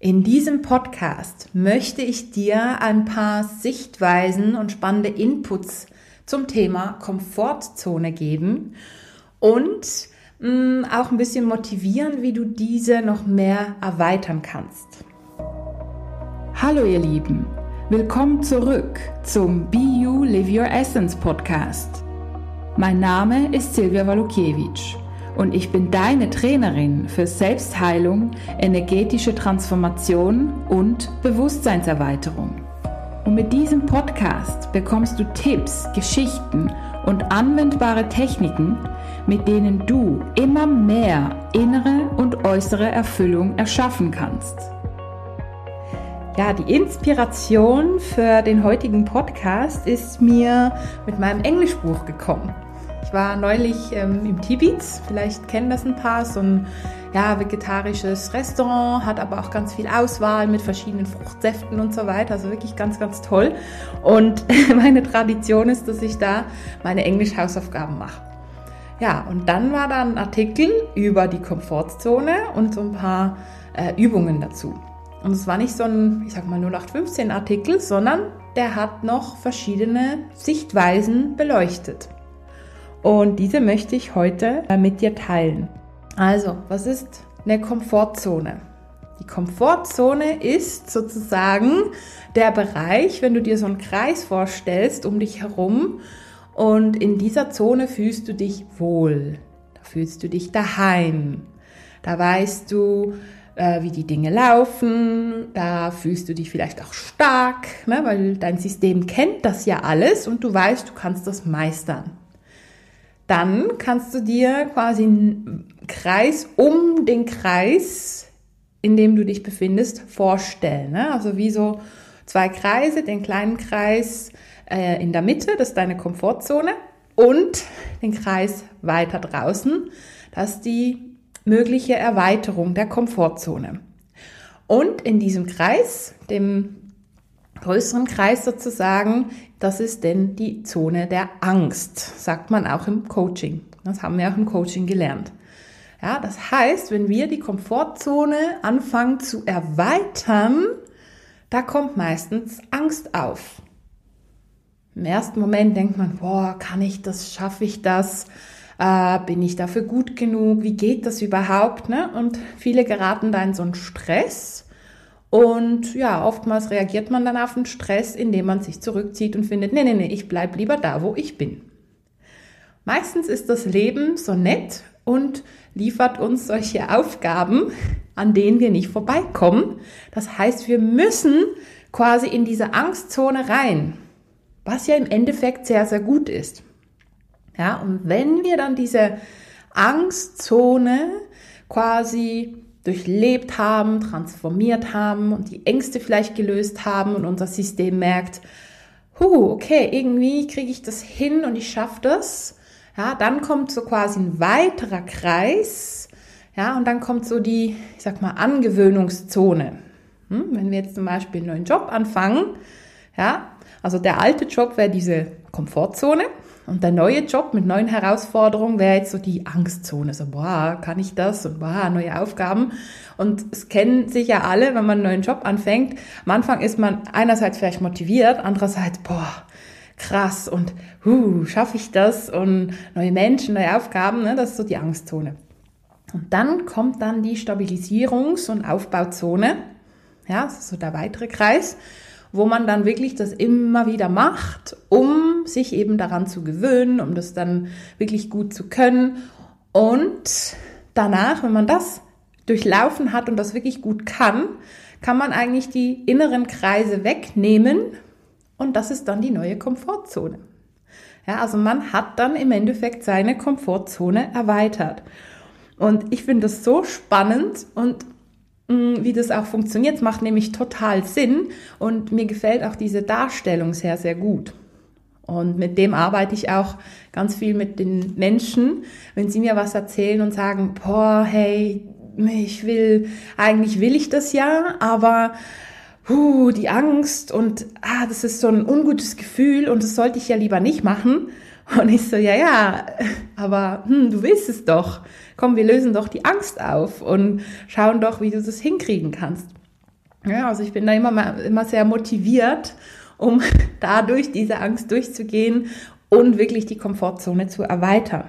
In diesem Podcast möchte ich dir ein paar Sichtweisen und spannende Inputs zum Thema Komfortzone geben und mh, mm, auch ein bisschen motivieren, wie du diese noch mehr erweitern kannst. Hallo ihr Lieben, willkommen zurück zum Be You Live Your Essence Podcast. Mein Name ist Silvia Walukiewicz und ich bin deine Trainerin für Selbstheilung, energetische Transformation und Bewusstseinserweiterung. Und mit diesem Podcast bekommst du Tipps, Geschichten und anwendbare Techniken, mit denen du immer mehr innere und äußere Erfüllung erschaffen kannst. Ja, die Inspiration für den heutigen Podcast ist mir mit meinem Englischbuch gekommen. Ich war neulich ähm, im Tibits, vielleicht kennen das ein paar, so ein ja, vegetarisches Restaurant, hat aber auch ganz viel Auswahl mit verschiedenen Fruchtsäften und so weiter. Also wirklich ganz, ganz toll. Und meine Tradition ist, dass ich da meine Englisch-Hausaufgaben mache. Ja, und dann war da ein Artikel über die Komfortzone und so ein paar äh, Übungen dazu. Und es war nicht so ein, ich sag mal, 0815 Artikel, sondern der hat noch verschiedene Sichtweisen beleuchtet. Und diese möchte ich heute äh, mit dir teilen. Also, was ist eine Komfortzone? Die Komfortzone ist sozusagen der Bereich, wenn du dir so einen Kreis vorstellst um dich herum und in dieser Zone fühlst du dich wohl. Da fühlst du dich daheim. Da weißt du, äh, wie die Dinge laufen. Da fühlst du dich vielleicht auch stark, ne, weil dein System kennt das ja alles und du weißt, du kannst das meistern dann kannst du dir quasi einen Kreis um den Kreis, in dem du dich befindest, vorstellen. Ne? Also wie so zwei Kreise, den kleinen Kreis äh, in der Mitte, das ist deine Komfortzone, und den Kreis weiter draußen, das ist die mögliche Erweiterung der Komfortzone. Und in diesem Kreis, dem größeren Kreis sozusagen, das ist denn die Zone der Angst, sagt man auch im Coaching. Das haben wir auch im Coaching gelernt. Ja, das heißt, wenn wir die Komfortzone anfangen zu erweitern, da kommt meistens Angst auf. Im ersten Moment denkt man, boah, kann ich das, schaffe ich das? Äh, bin ich dafür gut genug? Wie geht das überhaupt? Ne? Und viele geraten da in so einen Stress und ja, oftmals reagiert man dann auf den Stress, indem man sich zurückzieht und findet, nee, nee, nee, ich bleib lieber da, wo ich bin. Meistens ist das Leben so nett und liefert uns solche Aufgaben, an denen wir nicht vorbeikommen. Das heißt, wir müssen quasi in diese Angstzone rein, was ja im Endeffekt sehr, sehr gut ist. Ja, und wenn wir dann diese Angstzone quasi durchlebt haben, transformiert haben und die Ängste vielleicht gelöst haben und unser System merkt, huh, okay, irgendwie kriege ich das hin und ich schaffe das. Ja, dann kommt so quasi ein weiterer Kreis. Ja, und dann kommt so die, ich sag mal, Angewöhnungszone. Hm, wenn wir jetzt zum Beispiel einen neuen Job anfangen, ja, also der alte Job wäre diese Komfortzone. Und der neue Job mit neuen Herausforderungen wäre jetzt so die Angstzone. So, boah, kann ich das? Und boah, neue Aufgaben. Und es kennen sich ja alle, wenn man einen neuen Job anfängt. Am Anfang ist man einerseits vielleicht motiviert, andererseits, boah, krass und huh, schaffe ich das? Und neue Menschen, neue Aufgaben, ne? das ist so die Angstzone. Und dann kommt dann die Stabilisierungs- und Aufbauzone. Ja, das ist so der weitere Kreis wo man dann wirklich das immer wieder macht, um sich eben daran zu gewöhnen, um das dann wirklich gut zu können. Und danach, wenn man das durchlaufen hat und das wirklich gut kann, kann man eigentlich die inneren Kreise wegnehmen und das ist dann die neue Komfortzone. Ja, also man hat dann im Endeffekt seine Komfortzone erweitert. Und ich finde das so spannend und Mm, wie das auch funktioniert. Macht nämlich total Sinn und mir gefällt auch diese Darstellung sehr, sehr gut. Und mit dem arbeite ich auch ganz viel mit den Menschen, wenn sie mir was erzählen und sagen, boah, hey, ich will, eigentlich will ich das ja, aber huh, die Angst und ah, das ist so ein ungutes Gefühl und das sollte ich ja lieber nicht machen. Und ich so, ja, ja, aber hm, du willst es doch. Komm, wir lösen doch die Angst auf und schauen doch, wie du das hinkriegen kannst. Ja, also ich bin da immer, immer sehr motiviert, um dadurch diese Angst durchzugehen und wirklich die Komfortzone zu erweitern.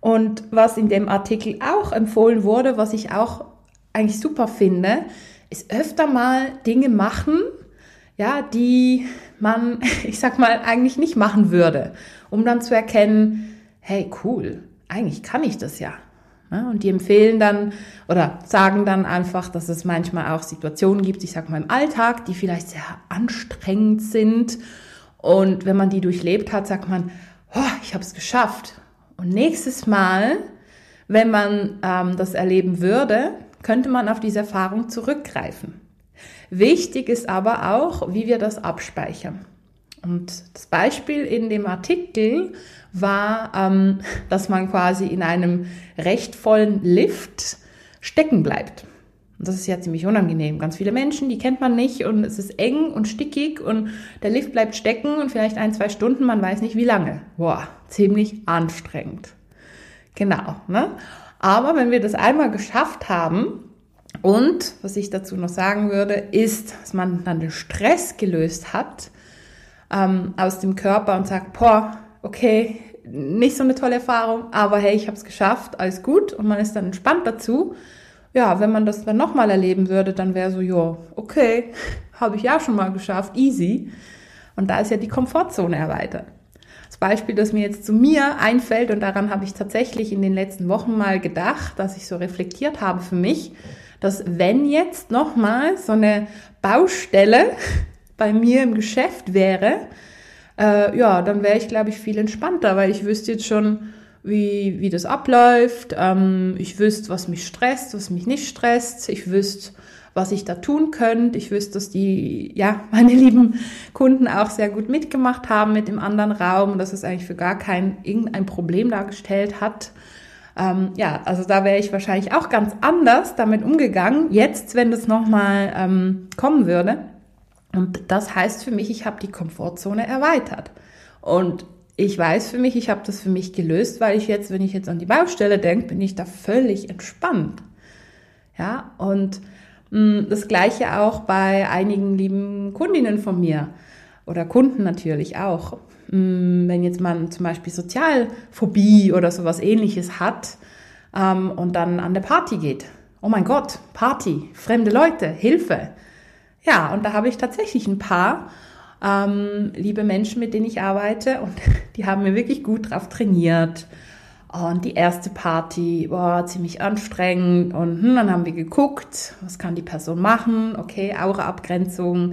Und was in dem Artikel auch empfohlen wurde, was ich auch eigentlich super finde, ist öfter mal Dinge machen, ja, die man, ich sag mal, eigentlich nicht machen würde, um dann zu erkennen, hey, cool, eigentlich kann ich das ja. Und die empfehlen dann oder sagen dann einfach, dass es manchmal auch Situationen gibt, ich sag mal im Alltag, die vielleicht sehr anstrengend sind. Und wenn man die durchlebt hat, sagt man, oh, ich habe es geschafft. Und nächstes Mal, wenn man ähm, das erleben würde, könnte man auf diese Erfahrung zurückgreifen. Wichtig ist aber auch, wie wir das abspeichern. Und das Beispiel in dem Artikel war, ähm, dass man quasi in einem recht vollen Lift stecken bleibt. Und das ist ja ziemlich unangenehm. Ganz viele Menschen, die kennt man nicht und es ist eng und stickig und der Lift bleibt stecken und vielleicht ein, zwei Stunden, man weiß nicht wie lange. Boah, ziemlich anstrengend. Genau, ne? Aber wenn wir das einmal geschafft haben, und was ich dazu noch sagen würde, ist, dass man dann den Stress gelöst hat ähm, aus dem Körper und sagt, boah, okay, nicht so eine tolle Erfahrung, aber hey, ich habe es geschafft, alles gut und man ist dann entspannt dazu. Ja, wenn man das dann nochmal erleben würde, dann wäre so, ja, okay, habe ich ja schon mal geschafft, easy. Und da ist ja die Komfortzone erweitert. Das Beispiel, das mir jetzt zu mir einfällt und daran habe ich tatsächlich in den letzten Wochen mal gedacht, dass ich so reflektiert habe für mich, dass wenn jetzt nochmal so eine Baustelle bei mir im Geschäft wäre, äh, ja, dann wäre ich, glaube ich, viel entspannter, weil ich wüsste jetzt schon, wie, wie das abläuft. Ähm, ich wüsste, was mich stresst, was mich nicht stresst. Ich wüsste, was ich da tun könnte. Ich wüsste, dass die, ja, meine lieben Kunden auch sehr gut mitgemacht haben mit dem anderen Raum dass es eigentlich für gar kein irgendein Problem dargestellt hat. Ähm, ja, also da wäre ich wahrscheinlich auch ganz anders damit umgegangen, jetzt, wenn das nochmal ähm, kommen würde. Und das heißt für mich, ich habe die Komfortzone erweitert. Und ich weiß für mich, ich habe das für mich gelöst, weil ich jetzt, wenn ich jetzt an die Baustelle denke, bin ich da völlig entspannt. Ja, und mh, mm, das gleiche auch bei einigen lieben Kundinnen von mir oder Kunden natürlich auch. Mh, mm, wenn jetzt man zum Beispiel Sozialphobie oder sowas ähnliches hat ähm, und dann an der Party geht. Oh mein Gott, Party, fremde Leute, Hilfe. Ja, und da habe ich tatsächlich ein paar ähm, liebe Menschen, mit denen ich arbeite und die haben mir wirklich gut drauf trainiert. Und die erste Party war ziemlich anstrengend und hm, dann haben wir geguckt, was kann die Person machen, okay, Aura-Abgrenzung,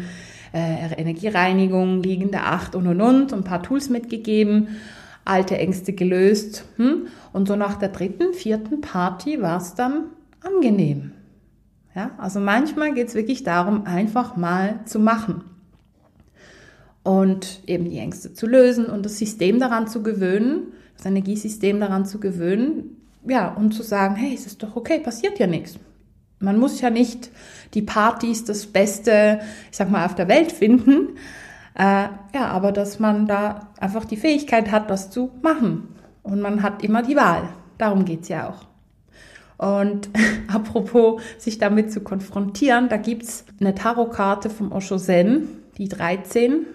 äh, Energiereinigung, liegende Acht und und und, ein paar Tools mitgegeben, alte Ängste gelöst hm, und so nach der dritten, vierten Party war es dann angenehm. Ja, also manchmal geht es wirklich darum, einfach mal zu machen und eben die Ängste zu lösen und das System daran zu gewöhnen, das Energiesystem daran zu gewöhnen, ja, und zu sagen, hey, es ist doch okay, passiert ja nichts. Man muss ja nicht die Partys das Beste, ich sag mal, auf der Welt finden, äh, ja, aber dass man da einfach die Fähigkeit hat, das zu machen. Und man hat immer die Wahl. Darum geht's ja auch. Und apropos sich damit zu konfrontieren, da gibt's eine Tarotkarte vom Osho Zen, die 13.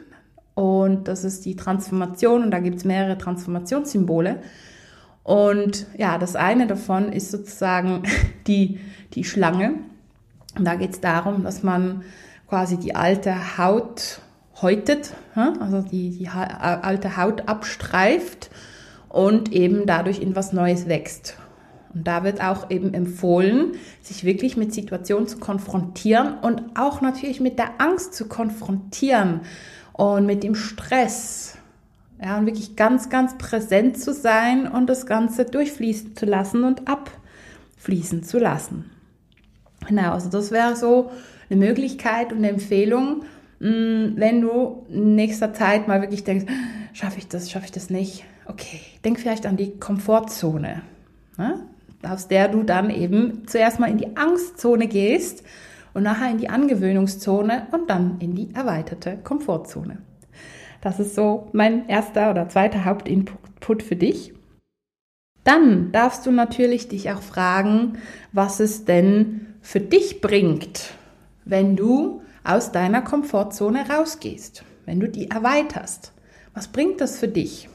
Und das ist die Transformation und da gibt's mehrere Transformationssymbole. Und ja, das eine davon ist sozusagen die, die Schlange. Und da geht's darum, dass man quasi die alte Haut häutet, also die, die alte Haut abstreift und eben dadurch in was Neues wächst. Und da wird auch eben empfohlen, sich wirklich mit Situationen zu konfrontieren und auch natürlich mit der Angst zu konfrontieren und mit dem Stress. Ja, und wirklich ganz, ganz präsent zu sein und das Ganze durchfließen zu lassen und abfließen zu lassen. Genau, also das wäre so eine Möglichkeit und eine Empfehlung, mm, wenn du in nächster Zeit mal wirklich denkst, schaffe ich das, schaffe ich das nicht? Okay, denk vielleicht an die Komfortzone. Ne? Aus der du dann eben zuerst mal in die Angstzone gehst und nachher in die Angewöhnungszone und dann in die erweiterte Komfortzone. Das ist so mein erster oder zweiter Hauptinput für dich. Dann darfst du natürlich dich auch fragen, was es denn für dich bringt, wenn du aus deiner Komfortzone rausgehst, wenn du die erweiterst. Was bringt das für dich?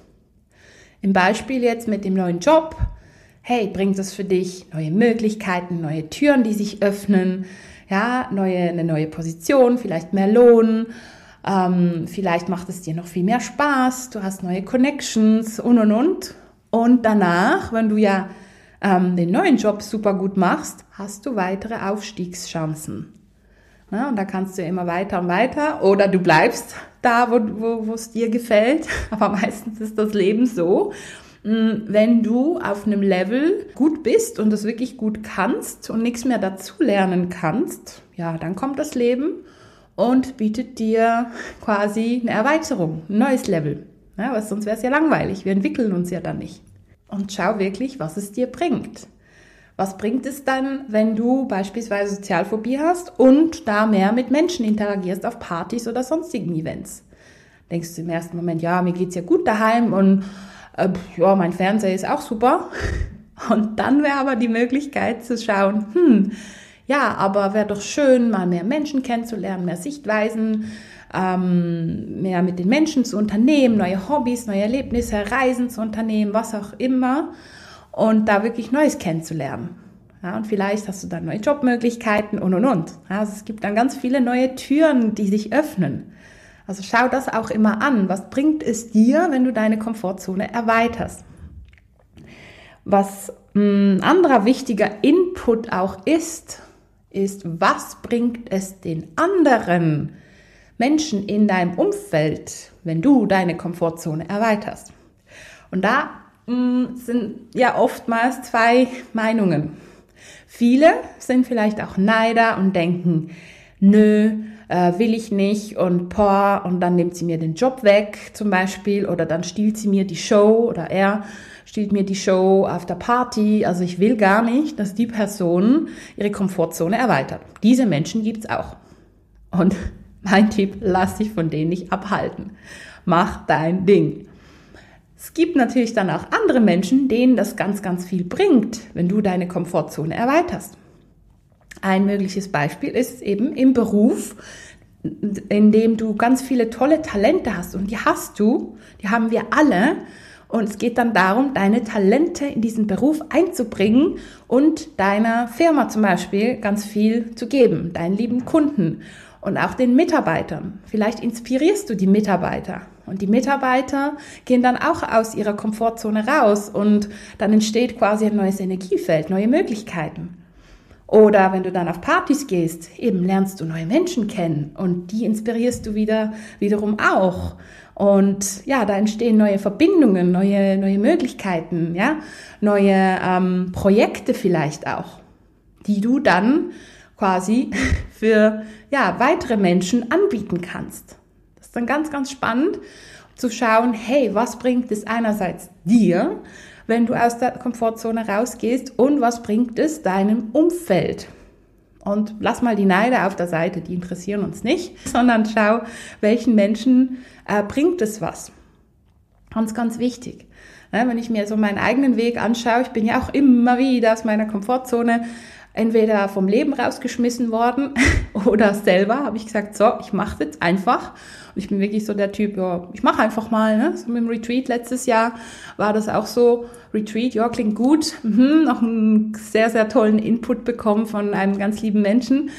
Im Beispiel jetzt mit dem neuen Job. Hey, bringt das für dich neue Möglichkeiten, neue Türen, die sich öffnen, ja, neue, eine neue Position, vielleicht mehr Lohn, ähm, vielleicht macht es dir noch viel mehr Spaß, du hast neue Connections und und und. Und danach, wenn du ja ähm, den neuen Job super gut machst, hast du weitere Aufstiegschancen. Ja, und da kannst du immer weiter und weiter oder du bleibst da, wo, wo, wo es dir gefällt. Aber meistens ist das Leben so. Mm, wenn du auf einem Level gut bist und das wirklich gut kannst und nichts mehr dazu lernen kannst, ja, dann kommt das Leben und bietet dir quasi eine Erweiterung, ein neues Level. Ja, weil sonst wäre es ja langweilig. Wir entwickeln uns ja dann nicht. Und schau wirklich, was es dir bringt. Was bringt es dann, wenn du beispielsweise Sozialphobie hast und da mehr mit Menschen interagierst auf Partys oder sonstigen Events? Denkst du im ersten Moment, ja, mir geht's ja gut daheim und äh, ja, mein Fernseher ist auch super. Und dann wäre aber die Möglichkeit zu schauen, hm, ja, aber wäre doch schön, mal mehr Menschen kennenzulernen, mehr Sichtweisen, ähm, mehr mit den Menschen zu unternehmen, neue Hobbys, neue Erlebnisse, Reisen zu unternehmen, was auch immer und da wirklich Neues kennenzulernen. Ja, und vielleicht hast du dann neue Jobmöglichkeiten und und und. Ja, also es gibt dann ganz viele neue Türen, die sich öffnen. Also schau das auch immer an. Was bringt es dir, wenn du deine Komfortzone erweiterst? Was ein anderer wichtiger Input auch ist, ist, was bringt es den anderen Menschen in deinem Umfeld, wenn du deine Komfortzone erweiterst? Und da Mm, sind ja oftmals zwei Meinungen. Viele sind vielleicht auch Neider und denken, nö, äh, will ich nicht und boah, und dann nimmt sie mir den Job weg zum Beispiel oder dann stiehlt sie mir die Show oder er stiehlt mir die Show auf der Party. Also ich will gar nicht, dass die Person ihre Komfortzone erweitert. Diese Menschen gibt's auch. Und mein Tipp, lass dich von denen nicht abhalten. Mach dein Ding. Es gibt natürlich dann auch andere Menschen, denen das ganz, ganz viel bringt, wenn du deine Komfortzone erweiterst. Ein mögliches Beispiel ist eben im Beruf, in dem du ganz viele tolle Talente hast und die hast du, die haben wir alle. Und es geht dann darum, deine Talente in diesen Beruf einzubringen und deiner Firma zum Beispiel ganz viel zu geben, deinen lieben Kunden und auch den Mitarbeitern. Vielleicht inspirierst du die Mitarbeiter und die Mitarbeiter gehen dann auch aus ihrer Komfortzone raus und dann entsteht quasi ein neues Energiefeld, neue Möglichkeiten. Oder wenn du dann auf Partys gehst, eben lernst du neue Menschen kennen und die inspirierst du wieder, wiederum auch. Und ja, da entstehen neue Verbindungen, neue, neue Möglichkeiten, ja, neue ähm, Projekte vielleicht auch, die du dann quasi für ja, weitere Menschen anbieten kannst. Das ist dann ganz, ganz spannend zu schauen, hey, was bringt es einerseits dir, wenn du aus der Komfortzone rausgehst und was bringt es deinem Umfeld? Und lass mal die Neide auf der Seite, die interessieren uns nicht, sondern schau, welchen Menschen äh, bringt es was. Ganz, ganz wichtig. Ja, wenn ich mir so meinen eigenen Weg anschaue, ich bin ja auch immer wieder aus meiner Komfortzone entweder vom Leben rausgeschmissen worden oder selber habe ich gesagt, so, ich mache jetzt einfach. Und ich bin wirklich so der Typ, ja, ich mache einfach mal. Ne? So mit dem Retreat letztes Jahr war das auch so. Retreat, ja, klingt gut. Mhm, noch einen sehr, sehr tollen Input bekommen von einem ganz lieben Menschen.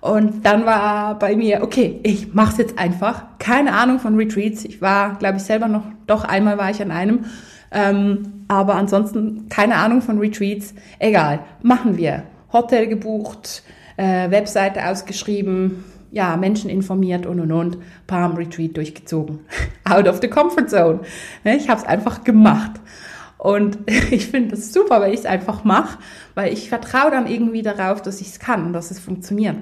Und dann war bei mir, okay, ich mache es jetzt einfach. Keine Ahnung von Retreats. Ich war, glaube ich, selber noch, doch einmal war ich an einem. Ähm, aber ansonsten keine Ahnung von Retreats. Egal, machen wir. Hotel gebucht, äh, Webseite ausgeschrieben, ja, Menschen informiert und und und, Palm Retreat durchgezogen. Out of the comfort zone. Ne, ich habe es einfach gemacht. Und ich finde das super, weil ich es einfach mache, weil ich vertraue dann irgendwie darauf, dass ich es kann und dass es funktioniert.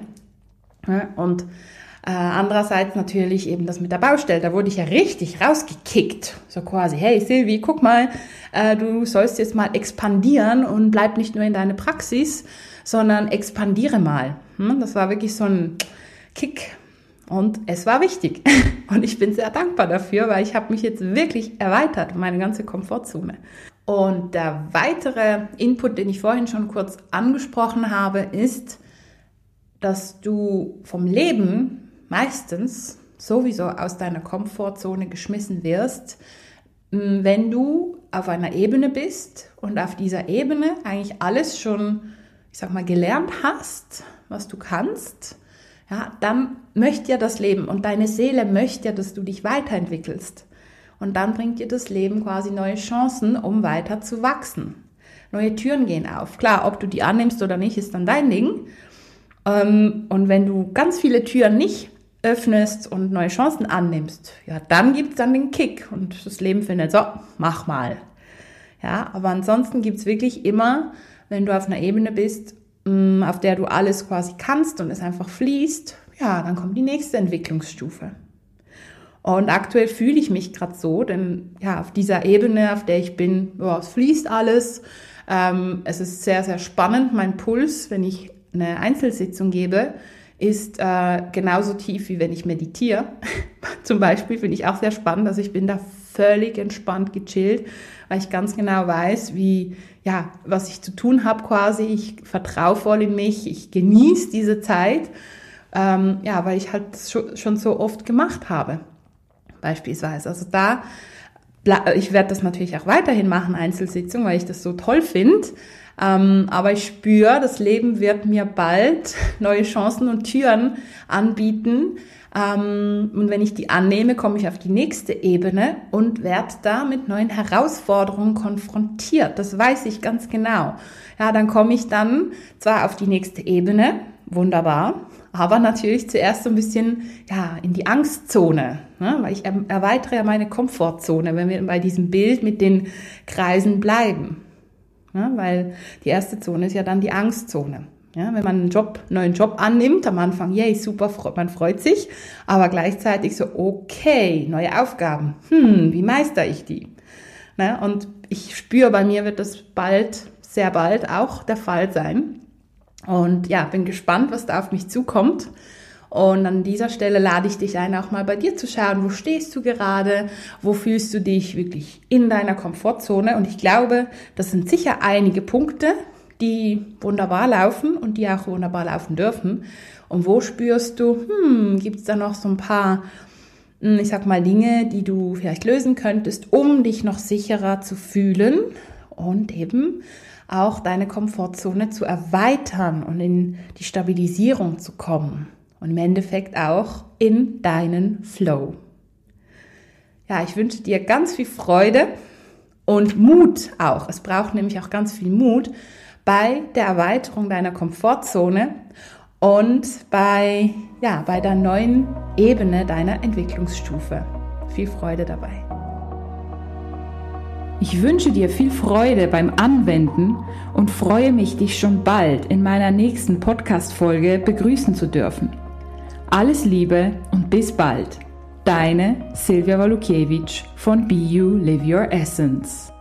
Ne, und äh, andererseits natürlich eben das mit der Baustelle. Da wurde ich ja richtig rausgekickt. So quasi, hey Silvi, guck mal, äh, du sollst jetzt mal expandieren und bleib nicht nur in deine Praxis, sondern expandiere mal. Hm? Das war wirklich so ein Kick. Und es war wichtig. Und ich bin sehr dankbar dafür, weil ich habe mich jetzt wirklich erweitert, meine ganze Komfortzone. Und der weitere Input, den ich vorhin schon kurz angesprochen habe, ist, dass du vom Leben meistens sowieso aus deiner Komfortzone geschmissen wirst, wenn du auf einer Ebene bist und auf dieser Ebene eigentlich alles schon, ich sag mal, gelernt hast, was du kannst, ja, dann möchte ja das Leben und deine Seele möchte ja, dass du dich weiterentwickelst. Und dann bringt dir das Leben quasi neue Chancen, um weiter zu wachsen. Neue Türen gehen auf. Klar, ob du die annimmst oder nicht, ist dann dein Ding. Ähm, und wenn du ganz viele Türen nicht öffnest und neue Chancen annimmst, ja, dann gibt es dann den Kick und das Leben findet so, mach mal. Ja, aber ansonsten gibt es wirklich immer, wenn du auf einer Ebene bist, mm, auf der du alles quasi kannst und es einfach fließt, ja, dann kommt die nächste Entwicklungsstufe. Und aktuell fühle ich mich gerade so, denn ja, auf dieser Ebene, auf der ich bin, ja, es fließt alles. Ähm, es ist sehr, sehr spannend. Mein Puls, wenn ich eine Einzelsitzung gebe, ist äh, genauso tief, wie wenn ich meditiere. Zum Beispiel finde ich auch sehr spannend, dass ich bin da völlig entspannt gechillt, weil ich ganz genau weiß, wie, ja, was ich zu tun habe quasi. Ich vertraue voll in mich, ich genieße diese Zeit, ähm, ja, weil ich halt schon so oft gemacht habe, beispielsweise. Also da, ich werde das natürlich auch weiterhin machen, Einzelsitzungen, weil ich das so toll finde. Ähm, aber ich spüre, das Leben wird mir bald neue Chancen und Türen anbieten. Ähm, und wenn ich die annehme, komme ich auf die nächste Ebene und werde da mit neuen Herausforderungen konfrontiert. Das weiß ich ganz genau. Ja, dann komme ich dann zwar auf die nächste Ebene, wunderbar, aber natürlich zuerst so ein bisschen ja, in die Angstzone, ne? weil ich erweitere ja meine Komfortzone, wenn wir bei diesem Bild mit den Kreisen bleiben. Ja, weil die erste Zone ist ja dann die Angstzone. Ja, wenn man einen Job, neuen Job annimmt, am Anfang, yay, super, man freut sich, aber gleichzeitig so, okay, neue Aufgaben, hm, wie meister ich die? Ne? Und ich spüre, bei mir wird das bald, sehr bald auch der Fall sein. Und ja, bin gespannt, was da auf mich zukommt. Und an dieser Stelle lade ich dich ein, auch mal bei dir zu schauen, wo stehst du gerade, wo fühlst du dich wirklich in deiner Komfortzone. Und ich glaube, das sind sicher einige Punkte, die wunderbar laufen und die auch wunderbar laufen dürfen. Und wo spürst du, hm, gibt es da noch so ein paar, hm, ich sag mal, Dinge, die du vielleicht lösen könntest, um dich noch sicherer zu fühlen und eben auch deine Komfortzone zu erweitern und in die Stabilisierung zu kommen und im Endeffekt auch in deinen Flow. Ja, ich wünsche dir ganz viel Freude und Mut auch. Es braucht nämlich auch ganz viel Mut bei der Erweiterung deiner Komfortzone und bei, ja, bei der neuen Ebene deiner Entwicklungsstufe. Viel Freude dabei. Ich wünsche dir viel Freude beim Anwenden und freue mich, dich schon bald in meiner nächsten Podcast-Folge begrüßen zu dürfen. Alles Liebe und bis bald. Deine Silvia Walukiewicz von Be You Live Your Essence.